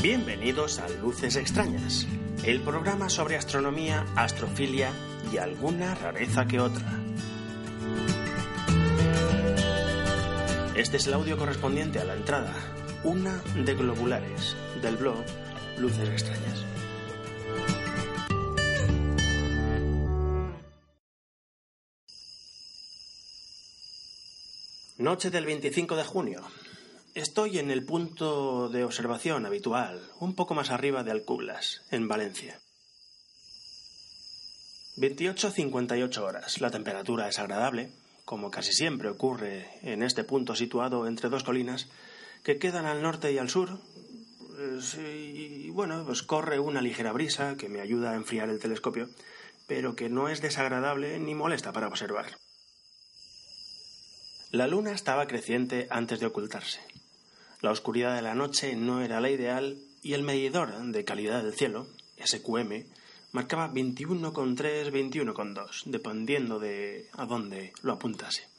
Bienvenidos a Luces Extrañas, el programa sobre astronomía, astrofilia y alguna rareza que otra. Este es el audio correspondiente a la entrada, una de globulares, del blog Luces Extrañas. Noche del 25 de junio. Estoy en el punto de observación habitual, un poco más arriba de Alcublas, en Valencia. 28-58 horas. La temperatura es agradable, como casi siempre ocurre en este punto situado entre dos colinas que quedan al norte y al sur. Y bueno, pues corre una ligera brisa que me ayuda a enfriar el telescopio, pero que no es desagradable ni molesta para observar. La luna estaba creciente antes de ocultarse. La oscuridad de la noche no era la ideal y el medidor de calidad del cielo, SQM, marcaba 21,3, 21,2, dependiendo de a dónde lo apuntase.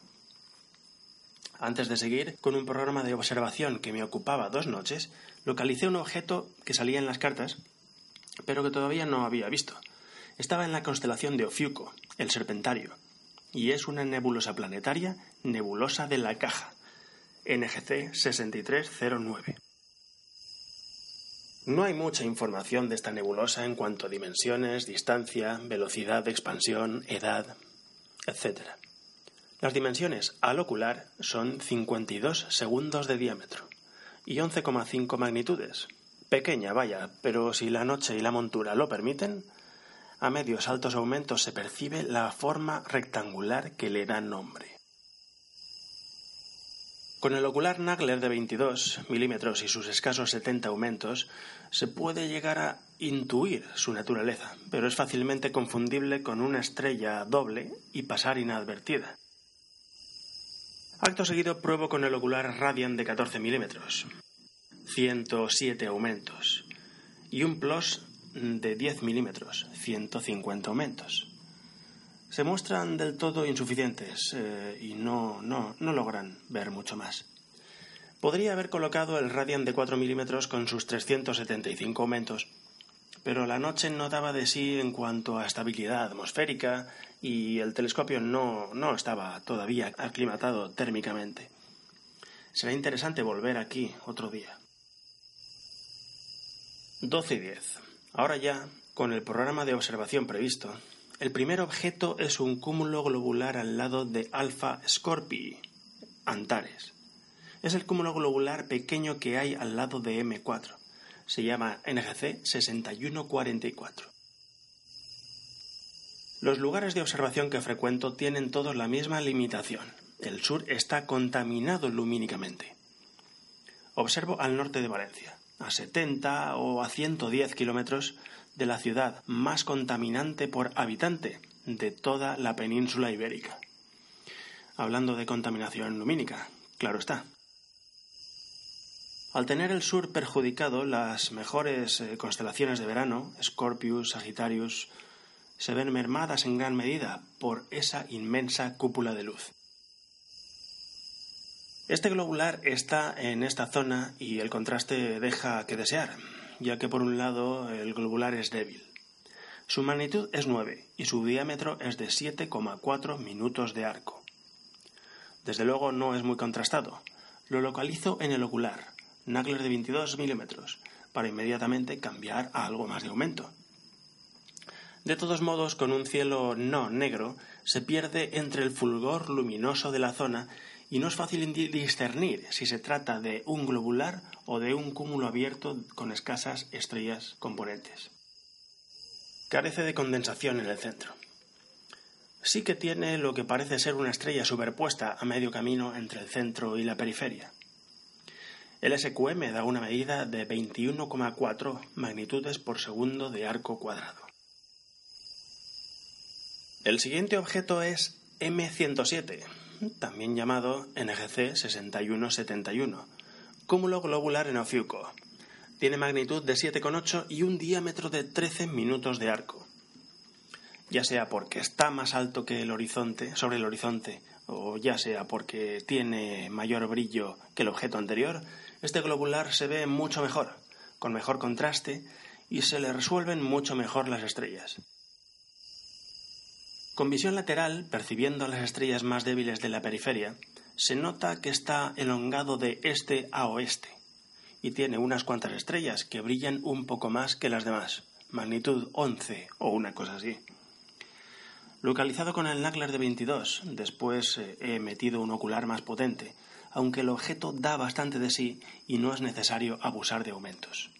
Antes de seguir con un programa de observación que me ocupaba dos noches, localicé un objeto que salía en las cartas, pero que todavía no había visto. Estaba en la constelación de Ofiuco, el Serpentario, y es una nebulosa planetaria nebulosa de la caja, NGC 6309. No hay mucha información de esta nebulosa en cuanto a dimensiones, distancia, velocidad de expansión, edad, etc. Las dimensiones al ocular son 52 segundos de diámetro y 11,5 magnitudes. Pequeña, vaya, pero si la noche y la montura lo permiten, a medios altos aumentos se percibe la forma rectangular que le da nombre. Con el ocular Nagler de 22 milímetros y sus escasos 70 aumentos, se puede llegar a intuir su naturaleza, pero es fácilmente confundible con una estrella doble y pasar inadvertida. Acto seguido pruebo con el ocular Radian de 14 milímetros, 107 aumentos, y un PLOS de 10 milímetros, 150 aumentos. Se muestran del todo insuficientes eh, y no, no, no logran ver mucho más. Podría haber colocado el Radian de 4 milímetros con sus 375 aumentos, pero la noche no daba de sí en cuanto a estabilidad atmosférica y el telescopio no, no estaba todavía aclimatado térmicamente. Será interesante volver aquí otro día. 12 y 10. Ahora ya, con el programa de observación previsto, el primer objeto es un cúmulo globular al lado de Alpha Scorpii, Antares. Es el cúmulo globular pequeño que hay al lado de M4. Se llama NGC 6144. Los lugares de observación que frecuento tienen todos la misma limitación. El sur está contaminado lumínicamente. Observo al norte de Valencia a 70 o a 110 kilómetros de la ciudad más contaminante por habitante de toda la península ibérica. Hablando de contaminación lumínica, claro está. Al tener el sur perjudicado, las mejores eh, constelaciones de verano, Scorpius, Sagittarius, se ven mermadas en gran medida por esa inmensa cúpula de luz. Este globular está en esta zona y el contraste deja que desear, ya que por un lado el globular es débil. Su magnitud es 9 y su diámetro es de 7,4 minutos de arco. Desde luego no es muy contrastado. Lo localizo en el ocular, Nagler de 22 milímetros, para inmediatamente cambiar a algo más de aumento. De todos modos, con un cielo no negro, se pierde entre el fulgor luminoso de la zona y no es fácil discernir si se trata de un globular o de un cúmulo abierto con escasas estrellas componentes. Carece de condensación en el centro. Sí que tiene lo que parece ser una estrella superpuesta a medio camino entre el centro y la periferia. El SQM da una medida de 21,4 magnitudes por segundo de arco cuadrado. El siguiente objeto es M107, también llamado NGC 6171, cúmulo globular en Ofiuco. Tiene magnitud de 7,8 y un diámetro de 13 minutos de arco. Ya sea porque está más alto que el horizonte, sobre el horizonte, o ya sea porque tiene mayor brillo que el objeto anterior, este globular se ve mucho mejor, con mejor contraste y se le resuelven mucho mejor las estrellas. Con visión lateral, percibiendo las estrellas más débiles de la periferia, se nota que está elongado de este a oeste y tiene unas cuantas estrellas que brillan un poco más que las demás, magnitud 11 o una cosa así. Localizado con el Nagler de 22, después eh, he metido un ocular más potente, aunque el objeto da bastante de sí y no es necesario abusar de aumentos.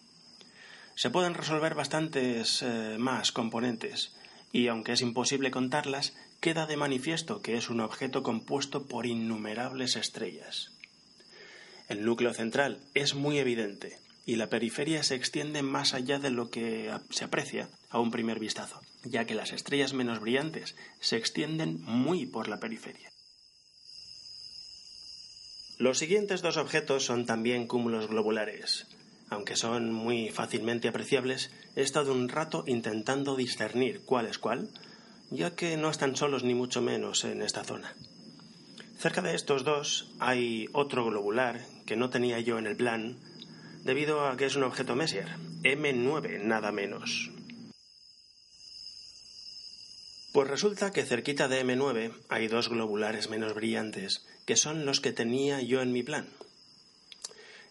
Se pueden resolver bastantes eh, más componentes, y aunque es imposible contarlas, queda de manifiesto que es un objeto compuesto por innumerables estrellas. El núcleo central es muy evidente y la periferia se extiende más allá de lo que se aprecia a un primer vistazo, ya que las estrellas menos brillantes se extienden muy por la periferia. Los siguientes dos objetos son también cúmulos globulares, aunque son muy fácilmente apreciables, he estado un rato intentando discernir cuál es cuál, ya que no están solos ni mucho menos en esta zona. Cerca de estos dos hay otro globular que no tenía yo en el plan, debido a que es un objeto Messier, M9 nada menos. Pues resulta que cerquita de M9 hay dos globulares menos brillantes, que son los que tenía yo en mi plan.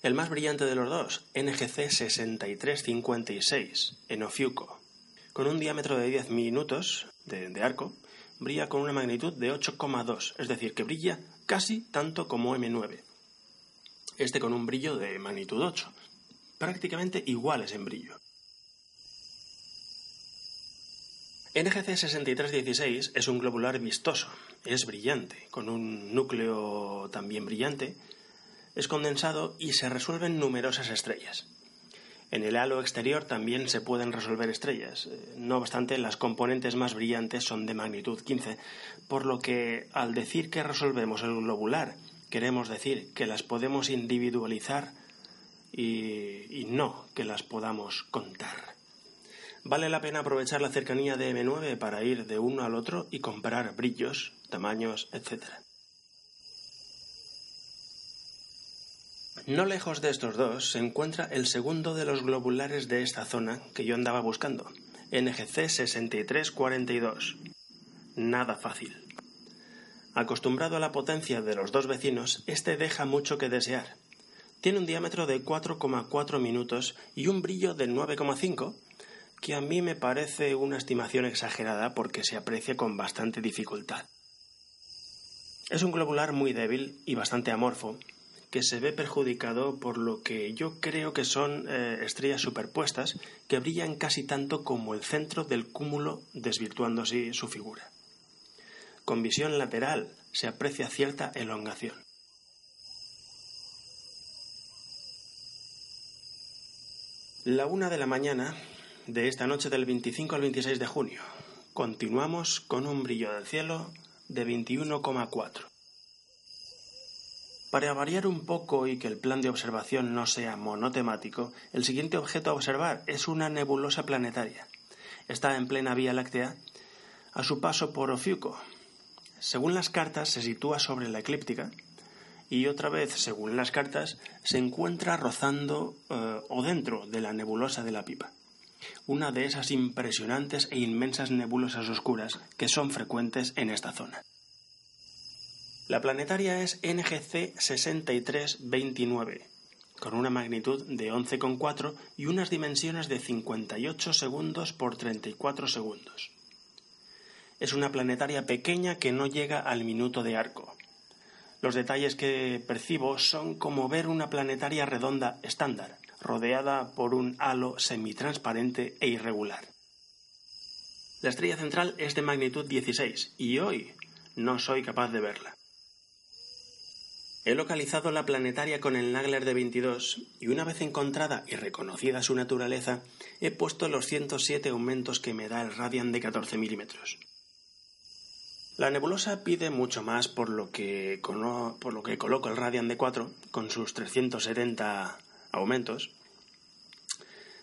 El más brillante de los dos, NGC 6356, en Ofiuco. Con un diámetro de 10 minutos de, de arco, brilla con una magnitud de 8,2, es decir, que brilla casi tanto como M9. Este con un brillo de magnitud 8, prácticamente iguales en brillo. NGC 6316 es un globular vistoso, es brillante, con un núcleo también brillante es condensado y se resuelven numerosas estrellas. En el halo exterior también se pueden resolver estrellas. Eh, no obstante, las componentes más brillantes son de magnitud 15, por lo que al decir que resolvemos el globular, queremos decir que las podemos individualizar y, y no que las podamos contar. Vale la pena aprovechar la cercanía de M9 para ir de uno al otro y comparar brillos, tamaños, etc. No lejos de estos dos se encuentra el segundo de los globulares de esta zona que yo andaba buscando, NGC 6342. Nada fácil. Acostumbrado a la potencia de los dos vecinos, este deja mucho que desear. Tiene un diámetro de 4,4 minutos y un brillo del 9,5, que a mí me parece una estimación exagerada porque se aprecia con bastante dificultad. Es un globular muy débil y bastante amorfo, que se ve perjudicado por lo que yo creo que son eh, estrellas superpuestas que brillan casi tanto como el centro del cúmulo, desvirtuando así su figura. Con visión lateral se aprecia cierta elongación. La una de la mañana de esta noche del 25 al 26 de junio. Continuamos con un brillo del cielo de 21,4. Para variar un poco y que el plan de observación no sea monotemático, el siguiente objeto a observar es una nebulosa planetaria. Está en plena Vía Láctea a su paso por Ofiuco. Según las cartas, se sitúa sobre la eclíptica y otra vez, según las cartas, se encuentra rozando eh, o dentro de la nebulosa de la pipa. Una de esas impresionantes e inmensas nebulosas oscuras que son frecuentes en esta zona. La planetaria es NGC 6329, con una magnitud de 11,4 y unas dimensiones de 58 segundos por 34 segundos. Es una planetaria pequeña que no llega al minuto de arco. Los detalles que percibo son como ver una planetaria redonda estándar, rodeada por un halo semitransparente e irregular. La estrella central es de magnitud 16 y hoy no soy capaz de verla. He localizado la planetaria con el Nagler de 22 y una vez encontrada y reconocida su naturaleza, he puesto los 107 aumentos que me da el Radian de 14 milímetros. La nebulosa pide mucho más por lo, que, por lo que coloco el Radian de 4 con sus 370 aumentos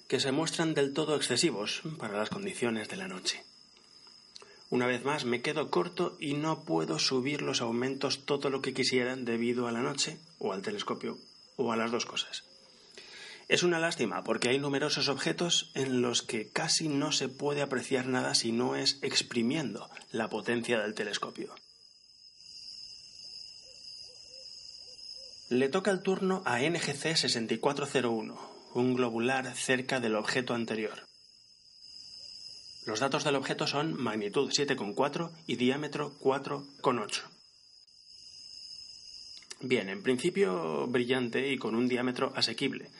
que se muestran del todo excesivos para las condiciones de la noche. Una vez más me quedo corto y no puedo subir los aumentos todo lo que quisiera debido a la noche o al telescopio o a las dos cosas. Es una lástima porque hay numerosos objetos en los que casi no se puede apreciar nada si no es exprimiendo la potencia del telescopio. Le toca el turno a NGC 6401, un globular cerca del objeto anterior. Los datos del objeto son magnitud 7,4 y diámetro 4,8. Bien, en principio brillante y con un diámetro asequible,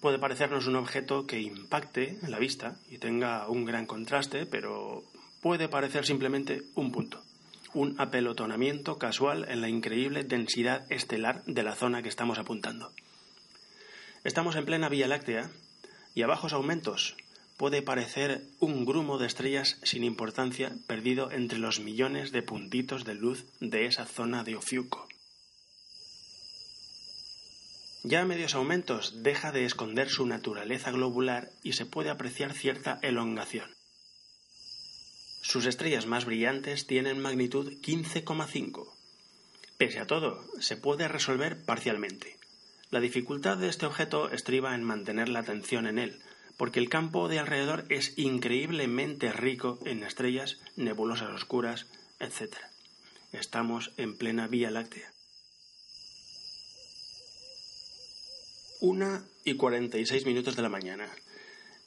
puede parecernos un objeto que impacte la vista y tenga un gran contraste, pero puede parecer simplemente un punto, un apelotonamiento casual en la increíble densidad estelar de la zona que estamos apuntando. Estamos en plena Vía Láctea y a bajos aumentos puede parecer un grumo de estrellas sin importancia perdido entre los millones de puntitos de luz de esa zona de Ofiuco. Ya a medios aumentos deja de esconder su naturaleza globular y se puede apreciar cierta elongación. Sus estrellas más brillantes tienen magnitud 15,5. Pese a todo, se puede resolver parcialmente. La dificultad de este objeto estriba en mantener la atención en él, porque el campo de alrededor es increíblemente rico en estrellas, nebulosas oscuras, etc. Estamos en plena Vía Láctea. Una y 46 minutos de la mañana.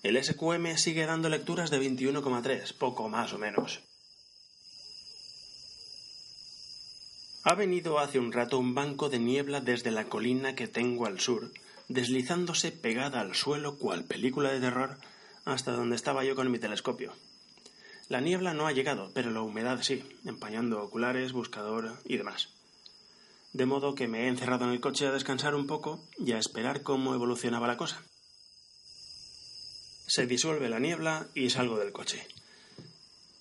El SQM sigue dando lecturas de 21,3, poco más o menos. Ha venido hace un rato un banco de niebla desde la colina que tengo al sur, deslizándose pegada al suelo cual película de terror hasta donde estaba yo con mi telescopio. La niebla no ha llegado, pero la humedad sí, empañando oculares, buscador y demás de modo que me he encerrado en el coche a descansar un poco y a esperar cómo evolucionaba la cosa. Se disuelve la niebla y salgo del coche.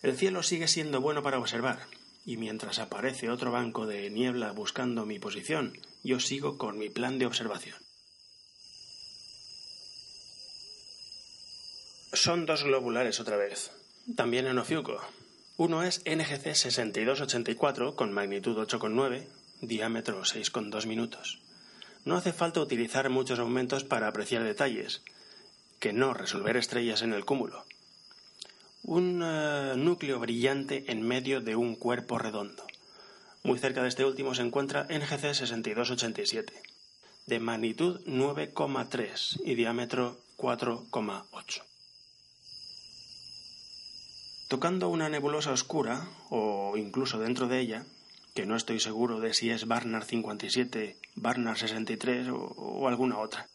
El cielo sigue siendo bueno para observar, y mientras aparece otro banco de niebla buscando mi posición, yo sigo con mi plan de observación. Son dos globulares otra vez, también en Ofiuco. Uno es NGC 6284 con magnitud 8,9 diámetro 6,2 minutos. No hace falta utilizar muchos aumentos para apreciar detalles, que no resolver estrellas en el cúmulo. Un eh, núcleo brillante en medio de un cuerpo redondo. Muy cerca de este último se encuentra NGC 6287, de magnitud 9,3 y diámetro 4,8. Tocando una nebulosa oscura, o incluso dentro de ella, que no estoy seguro de si es Barnard 57, Barnard 63 o, o alguna otra.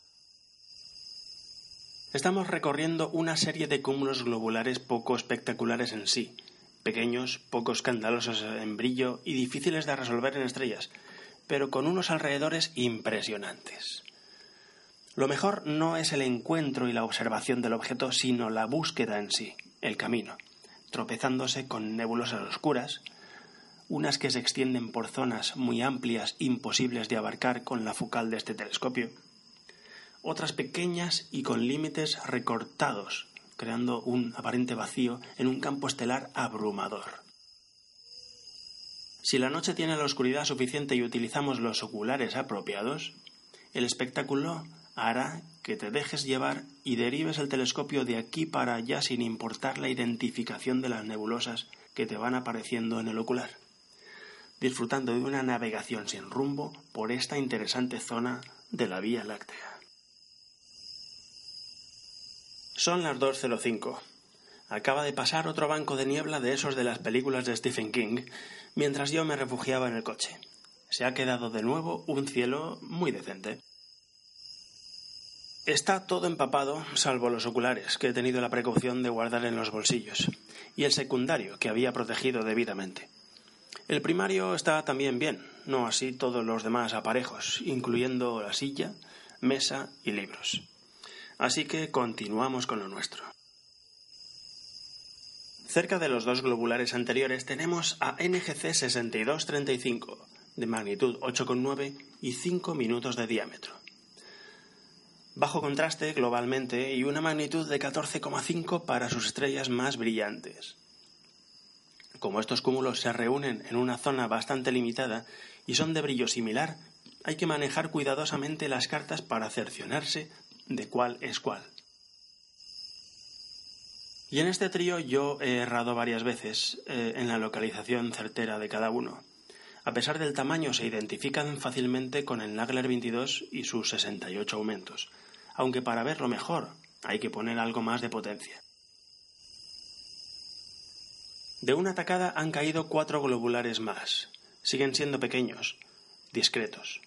Estamos recorriendo una serie de cúmulos globulares poco espectaculares en sí, pequeños, poco escandalosos en brillo y difíciles de resolver en estrellas, pero con unos alrededores impresionantes. Lo mejor no es el encuentro y la observación del objeto, sino la búsqueda en sí, el camino, tropezándose con nebulosas oscuras, unas que se extienden por zonas muy amplias imposibles de abarcar con la focal de este telescopio, otras pequeñas y con límites recortados, creando un aparente vacío en un campo estelar abrumador. Si la noche tiene la oscuridad suficiente y utilizamos los oculares apropiados, el espectáculo hará que te dejes llevar y derives el telescopio de aquí para allá sin importar la identificación de las nebulosas que te van apareciendo en el ocular disfrutando de una navegación sin rumbo por esta interesante zona de la Vía Láctea. Son las 2.05. Acaba de pasar otro banco de niebla de esos de las películas de Stephen King mientras yo me refugiaba en el coche. Se ha quedado de nuevo un cielo muy decente. Está todo empapado, salvo los oculares, que he tenido la precaución de guardar en los bolsillos, y el secundario, que había protegido debidamente. El primario está también bien, no así todos los demás aparejos, incluyendo la silla, mesa y libros. Así que continuamos con lo nuestro. Cerca de los dos globulares anteriores tenemos a NGC 6235, de magnitud 8,9 y 5 minutos de diámetro. Bajo contraste globalmente y una magnitud de 14,5 para sus estrellas más brillantes. Como estos cúmulos se reúnen en una zona bastante limitada y son de brillo similar, hay que manejar cuidadosamente las cartas para cerciorarse de cuál es cuál. Y en este trío yo he errado varias veces eh, en la localización certera de cada uno. A pesar del tamaño, se identifican fácilmente con el Nagler 22 y sus 68 aumentos, aunque para verlo mejor hay que poner algo más de potencia. De una tacada han caído cuatro globulares más. Siguen siendo pequeños, discretos.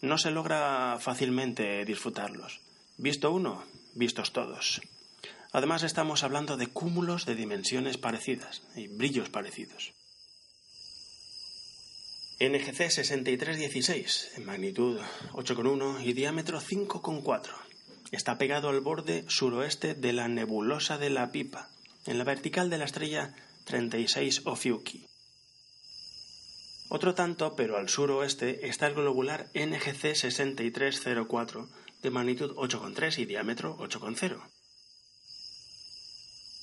No se logra fácilmente disfrutarlos. Visto uno, vistos todos. Además estamos hablando de cúmulos de dimensiones parecidas y brillos parecidos. NGC 6316, en magnitud 8,1 y diámetro 5,4. Está pegado al borde suroeste de la nebulosa de la Pipa, en la vertical de la estrella 36 Ophiuchi. Otro tanto, pero al suroeste, está el globular NGC 6304, de magnitud 8,3 y diámetro 8,0.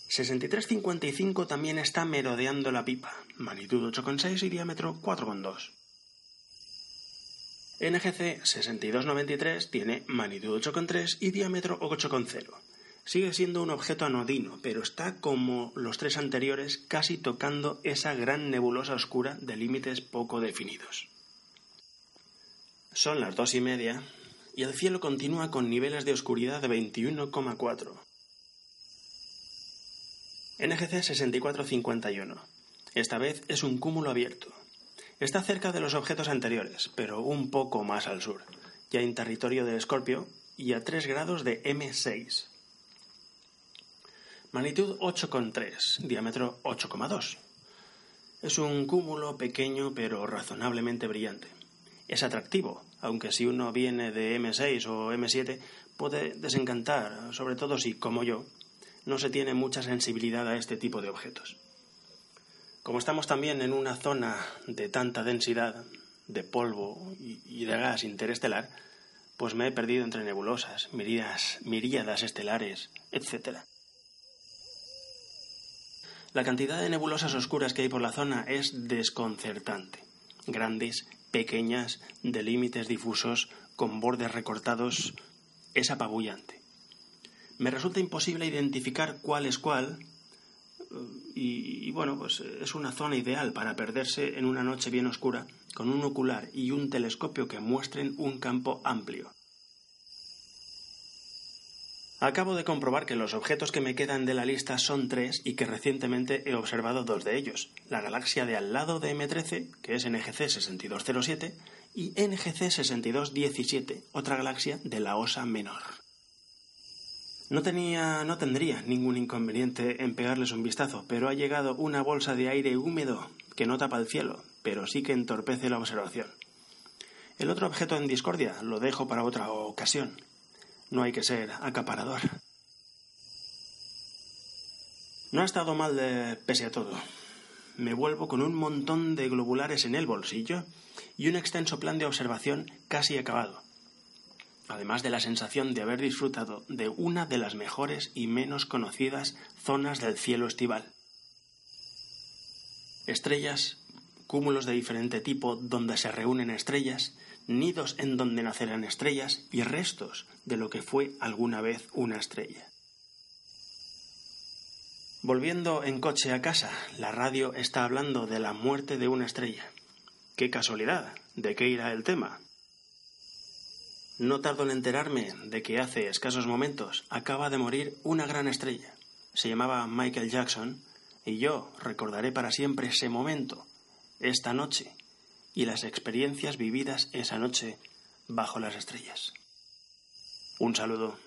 6355 también está merodeando la pipa, magnitud 8,6 y diámetro 4,2. NGC 6293 tiene magnitud 8,3 y diámetro 8,0. Sigue siendo un objeto anodino, pero está como los tres anteriores casi tocando esa gran nebulosa oscura de límites poco definidos. Son las dos y media y el cielo continúa con niveles de oscuridad de 21,4. NGC 6451. Esta vez es un cúmulo abierto. Está cerca de los objetos anteriores, pero un poco más al sur, ya en territorio de Escorpio y a 3 grados de M6. Magnitud 8,3, diámetro 8,2. Es un cúmulo pequeño pero razonablemente brillante. Es atractivo, aunque si uno viene de M6 o M7 puede desencantar, sobre todo si, como yo, no se tiene mucha sensibilidad a este tipo de objetos. Como estamos también en una zona de tanta densidad de polvo y de gas interestelar, pues me he perdido entre nebulosas, miríadas, estelares, etc. La cantidad de nebulosas oscuras que hay por la zona es desconcertante. Grandes, pequeñas, de límites difusos, con bordes recortados, es apabullante me resulta imposible identificar cuál es cuál. Y, bueno, pues es una zona ideal para perderse en una noche bien oscura con un ocular y un telescopio que muestren un campo amplio. Acabo de comprobar que los objetos que me quedan de la lista son tres y que recientemente he observado dos de ellos, la galaxia de al lado de M13, que es NGC 6207, y NGC 6217, otra galaxia de la Osa Menor. No tenía, no tendría ningún inconveniente en pegarles un vistazo, pero ha llegado una bolsa de aire húmedo que no tapa el cielo, pero sí que entorpece la observación. El otro objeto en discordia lo dejo para otra ocasión. No hay que ser acaparador. No ha estado mal de pese a todo. Me vuelvo con un montón de globulares en el bolsillo y un extenso plan de observación casi acabado además de la sensación de haber disfrutado de una de las mejores y menos conocidas zonas del cielo estival. Estrellas, cúmulos de diferente tipo donde se reúnen estrellas, nidos en donde nacerán estrellas y restos de lo que fue alguna vez una estrella. Volviendo en coche a casa, la radio está hablando de la muerte de una estrella. ¡Qué casualidad! ¿De qué irá el tema? No tardo en enterarme de que hace escasos momentos acaba de morir una gran estrella. Se llamaba Michael Jackson y yo recordaré para siempre ese momento, esta noche y las experiencias vividas esa noche bajo las estrellas. Un saludo.